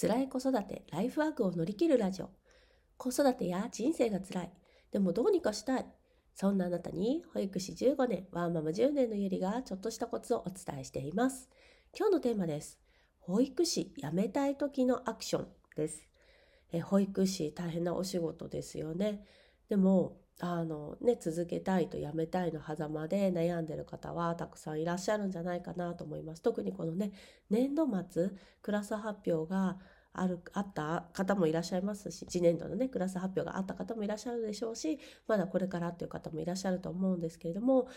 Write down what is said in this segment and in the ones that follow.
辛い子育て、ライフワークを乗り切るラジオ。子育てや人生が辛い。でもどうにかしたい。そんなあなたに保育士15年、ワーママ10年のゆりがちょっとしたコツをお伝えしています。今日のテーマです。保育士辞めたい時のアクションです。え保育士大変なお仕事ですよね。でもあのね、続けたいとやめたいの狭間で悩んでる方はたくさんいらっしゃるんじゃないかなと思います。特にこのね、年度末、クラス発表がある、あった方もいらっしゃいますし、次年度のね、クラス発表があった方もいらっしゃるでしょうし、まだこれからっていう方もいらっしゃると思うんですけれども、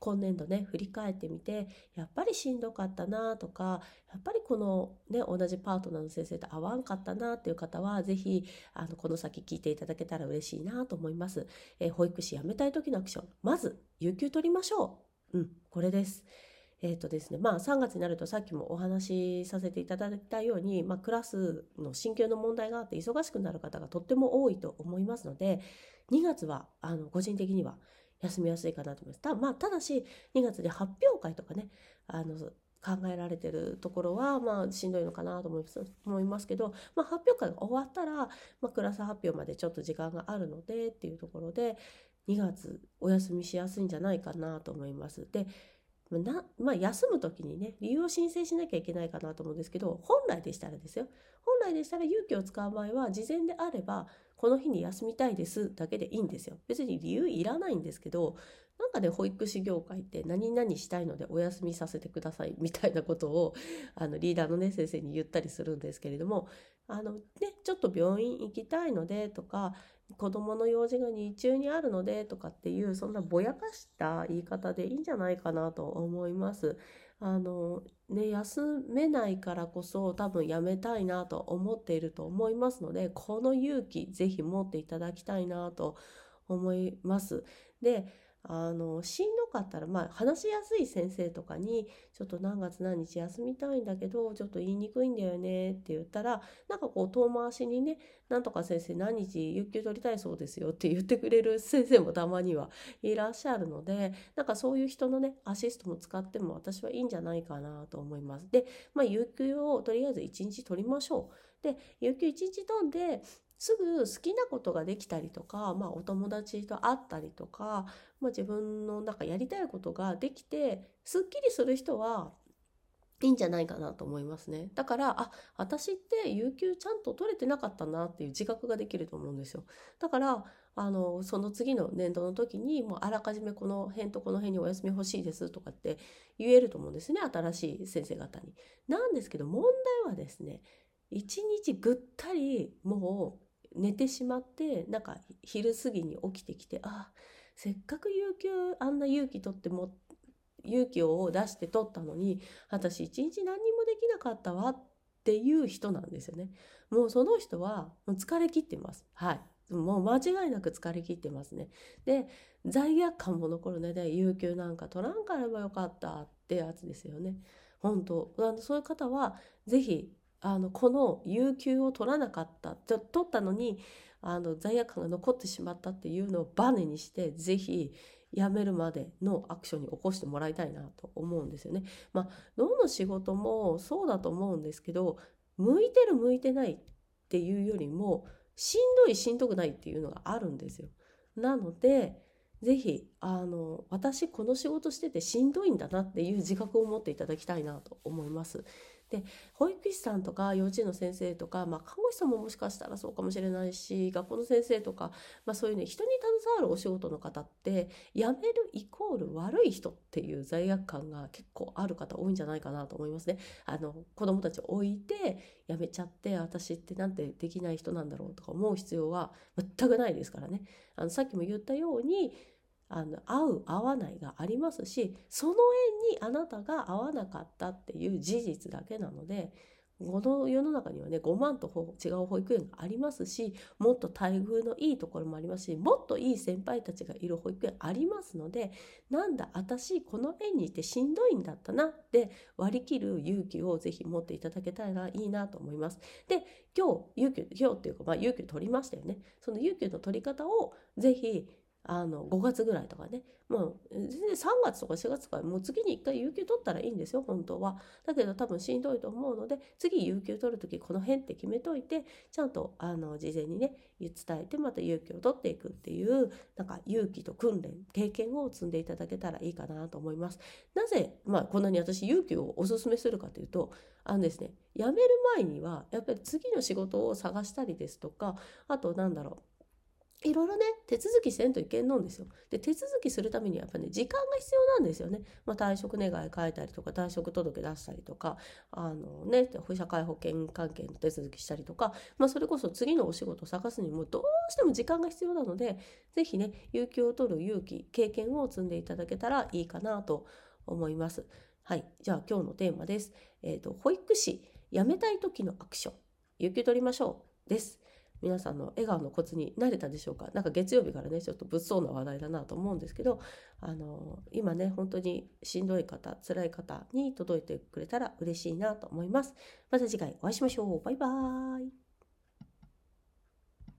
今年度ね、振り返ってみて、やっぱりしんどかったなとか、やっぱりこのね、同じパートナーの先生と合わんかったなっていう方は、ぜひ、あの、この先聞いていただけたら嬉しいなと思います。えー、保育士辞めたい時のアクション。まず、有給取りましょう。うん、これです。え、ー、とですね、まあ3月になるとさっきもお話しさせていただいたように、まあクラスの進級の問題があって忙しくなる方がとっても多いと思いますので、2月は、あの、個人的には休みやすいかなと思います。た,、まあ、ただし、2月で発表会とかね、あの、考えられてるところは、まあ、しんどいのかなと思います思いますけど、まあ、発表会が終わったら、まあ、クラス発表までちょっと時間があるのでっていうところで、2月お休みしやすいんじゃないかなと思います。で、なまあ、休む時にね理由を申請しなきゃいけないかなと思うんですけど本来でしたらですよ。本来でしたら勇気を使う場合は事前であればこの日に休みたいですだけでいいんですよ。別に理由いらないんですけどなんかね保育士業界って何々したいのでお休みさせてくださいみたいなことをあのリーダーのね先生に言ったりするんですけれどもあのねちょっと病院行きたいのでとか子供の用事が日中にあるのでとかっていうそんなぼやかした言い方でいいんじゃないかなと思います。あのね休めないからこそ多分やめたいなと思っていると思いますのでこの勇気ぜひ持っていただきたいなと思います。であのしんどかったら、まあ、話しやすい先生とかに「ちょっと何月何日休みたいんだけどちょっと言いにくいんだよね」って言ったらなんかこう遠回しにね「なんとか先生何日有給取りたいそうですよ」って 言ってくれる先生もたまにはいらっしゃるのでなんかそういう人のねアシストも使っても私はいいんじゃないかなと思います。で、まあ、有給をとりあえず1日取りましょう。で有給1日取んですぐ好きなことができたりとか、まあ、お友達と会ったりとか、まあ、自分のなんかやりたいことができてすっきりする人はいいんじゃないかなと思いますね。だから、あ、私って有給ちゃんと取れてなかったなっていう自覚ができると思うんですよ。だから、あの、その次の年度の時に、もうあらかじめこの辺とこの辺にお休み欲しいですとかって言えると思うんですね。新しい先生方に。なんですけど、問題はですね、一日ぐったりもう寝てしまってなんか昼過ぎに起きてきてあせっかく有給あんな勇気取っても勇気を出して取ったのに私一日何にもできなかったわっていう人なんですよね。もうその人はもう疲れ切ってます。はい。もう間違いなく疲れ切ってますね。で、罪悪感も残るねで、有給なんか取らんからばよかったってやつですよね。本当あのそういう方は、ぜひあのこの有給を取らなかった取ったのにあの罪悪感が残ってしまったっていうのをバネにしてぜひ辞めるまでのアクションに起こしてもらいたいなと思うんですよね。まあどの仕事もそうだと思うんですけど向いてる向いてないっていうよりもしんどいしんどくないっていうのがあるんですよ。なのでぜひあの私この仕事しててしんどいんだなっていう自覚を持っていただきたいなと思います。で保育士さんとか幼稚園の先生とか、まあ、看護師さんももしかしたらそうかもしれないし学校の先生とか、まあ、そういうね人に携わるお仕事の方って辞めるイコール悪い人っていう罪悪感が結構ある方多いんじゃないかなと思いますね。あの子供たちを置いて辞めちゃって私ってなんてできない人なんだろうとか思う必要は全くないですからね。あのさっきも言ったようにあの合う合わないがありますしその縁にあなたが合わなかったっていう事実だけなのでこの世の中にはね5万と違う保育園がありますしもっと待遇のいいところもありますしもっといい先輩たちがいる保育園ありますのでなんだ私この園にいてしんどいんだったなって割り切る勇気をぜひ持っていただけたらいいなと思います。で今日勇気今日っていうか、まあ、勇気を取りましたよね。その勇気の取り方をぜひあの5月ぐらいとかね。もう全然3月とか4月とかもう次に1回有給取ったらいいんですよ本当は。だけど多分しんどいと思うので次有給取る時この辺って決めといてちゃんとあの事前にね伝えてまた有給を取っていくっていうなんか勇気と訓練経験を積んでいただけたらいいかなと思います。なぜ、まあ、こんなに私有給をおすすめするかというとあのですね辞める前にはやっぱり次の仕事を探したりですとかあとなんだろういろいろね、手続きせんといけんのんですよ。で、手続きするためにはやっぱね、時間が必要なんですよね。まあ、退職願い書いたりとか、退職届出したりとか、あのね、社会保険関係の手続きしたりとか、まあ、それこそ次のお仕事を探すにもどうしても時間が必要なので、ぜひね、有給を取る勇気、経験を積んでいただけたらいいかなと思います。はい。じゃあ今日のテーマです。えっ、ー、と、保育士、辞めたい時のアクション、有給取りましょう。です。皆さんの笑顔のコツになれたでしょうか？なんか月曜日からねちょっと物騒な話題だなと思うんですけどあの今ね本当にしんどい方辛い方に届いてくれたら嬉しいなと思います。また次回お会いしましょう。バイバーイ。